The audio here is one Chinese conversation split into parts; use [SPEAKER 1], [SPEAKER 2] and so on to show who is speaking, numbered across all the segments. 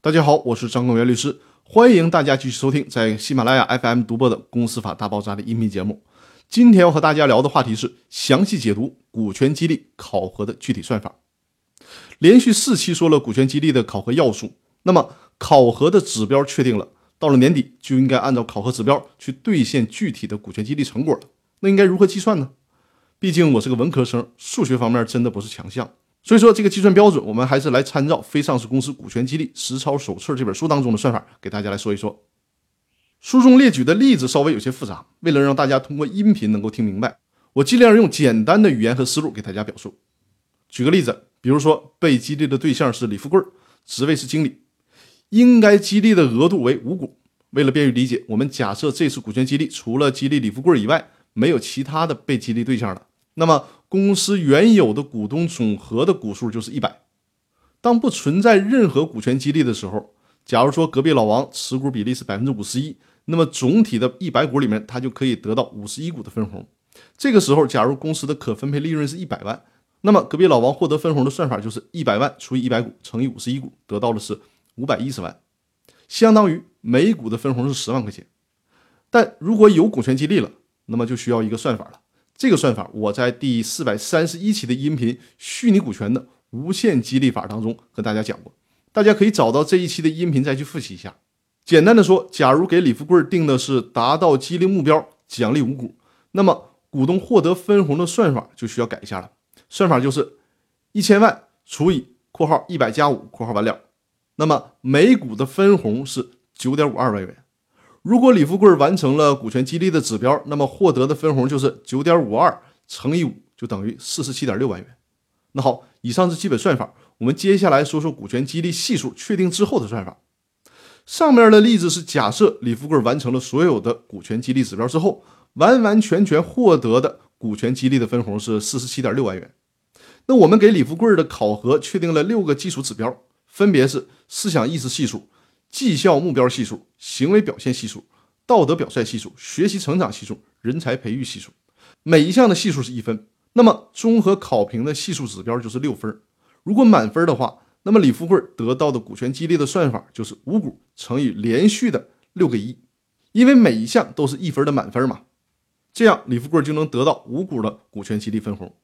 [SPEAKER 1] 大家好，我是张根元律师，欢迎大家继续收听在喜马拉雅 FM 独播的《公司法大爆炸》的音频节目。今天要和大家聊的话题是详细解读股权激励考核的具体算法。连续四期说了股权激励的考核要素，那么考核的指标确定了，到了年底就应该按照考核指标去兑现具体的股权激励成果了。那应该如何计算呢？毕竟我是个文科生，数学方面真的不是强项，所以说这个计算标准，我们还是来参照《非上市公司股权激励实操手册》这本书当中的算法，给大家来说一说。书中列举的例子稍微有些复杂，为了让大家通过音频能够听明白，我尽量用简单的语言和思路给大家表述。举个例子。比如说，被激励的对象是李富贵，职位是经理，应该激励的额度为五股。为了便于理解，我们假设这次股权激励除了激励李富贵以外，没有其他的被激励对象了。那么，公司原有的股东总和的股数就是一百。当不存在任何股权激励的时候，假如说隔壁老王持股比例是百分之五十一，那么总体的一百股里面，他就可以得到五十一股的分红。这个时候，假如公司的可分配利润是一百万。那么隔壁老王获得分红的算法就是一百万除以一百股乘以五十一股，得到的是五百一十万，相当于每股的分红是十万块钱。但如果有股权激励了，那么就需要一个算法了。这个算法我在第四百三十一期的音频《虚拟股权的无限激励法》当中和大家讲过，大家可以找到这一期的音频再去复习一下。简单的说，假如给李富贵定的是达到激励目标奖励五股，那么股东获得分红的算法就需要改一下了。算法就是一千万除以（括号一百加五）（括号完了），那么每股的分红是九点五二万元。如果李富贵完成了股权激励的指标，那么获得的分红就是九点五二乘以五，就等于四十七点六万元。那好，以上是基本算法，我们接下来说说股权激励系数确定之后的算法。上面的例子是假设李富贵完成了所有的股权激励指标之后，完完全全获得的股权激励的分红是四十七点六万元。那我们给李富贵的考核确定了六个基础指标，分别是思想意识系数、绩效目标系数、行为表现系数、道德表率系数、学习成长系数、人才培育系数。每一项的系数是一分，那么综合考评的系数指标就是六分。如果满分的话，那么李富贵得到的股权激励的算法就是五股乘以连续的六个一，因为每一项都是一分的满分嘛，这样李富贵就能得到五股的股权激励分红。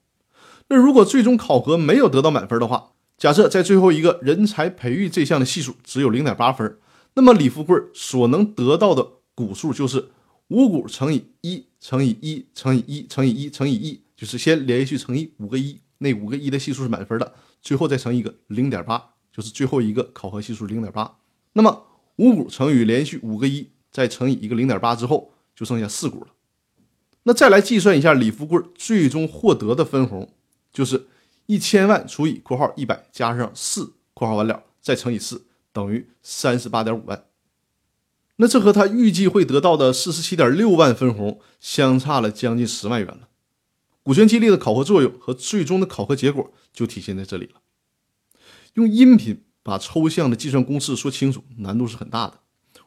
[SPEAKER 1] 那如果最终考核没有得到满分的话，假设在最后一个人才培育这项的系数只有零点八分，那么李富贵所能得到的股数就是五股乘以一乘以一乘以一乘以一乘以一，就是先连续乘以五个一，那五个一的系数是满分的，最后再乘一个零点八，就是最后一个考核系数零点八。那么五股乘以连续五个一，再乘以一个零点八之后，就剩下四股了。那再来计算一下李富贵最终获得的分红。就是一千万除以（括号一百）加上四（括号完了）再乘以四，等于三十八点五万。那这和他预计会得到的四十七点六万分红相差了将近十万元了。股权激励的考核作用和最终的考核结果就体现在这里了。用音频把抽象的计算公式说清楚，难度是很大的。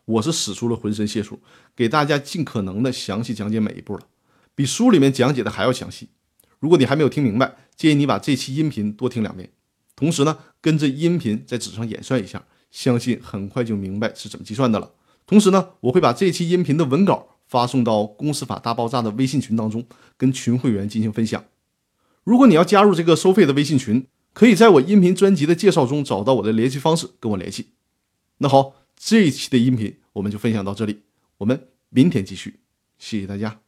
[SPEAKER 1] 我是使出了浑身解数，给大家尽可能的详细讲解每一步了，比书里面讲解的还要详细。如果你还没有听明白，建议你把这期音频多听两遍，同时呢，跟着音频在纸上演算一下，相信很快就明白是怎么计算的了。同时呢，我会把这期音频的文稿发送到《公司法大爆炸》的微信群当中，跟群会员进行分享。如果你要加入这个收费的微信群，可以在我音频专辑的介绍中找到我的联系方式，跟我联系。那好，这一期的音频我们就分享到这里，我们明天继续，谢谢大家。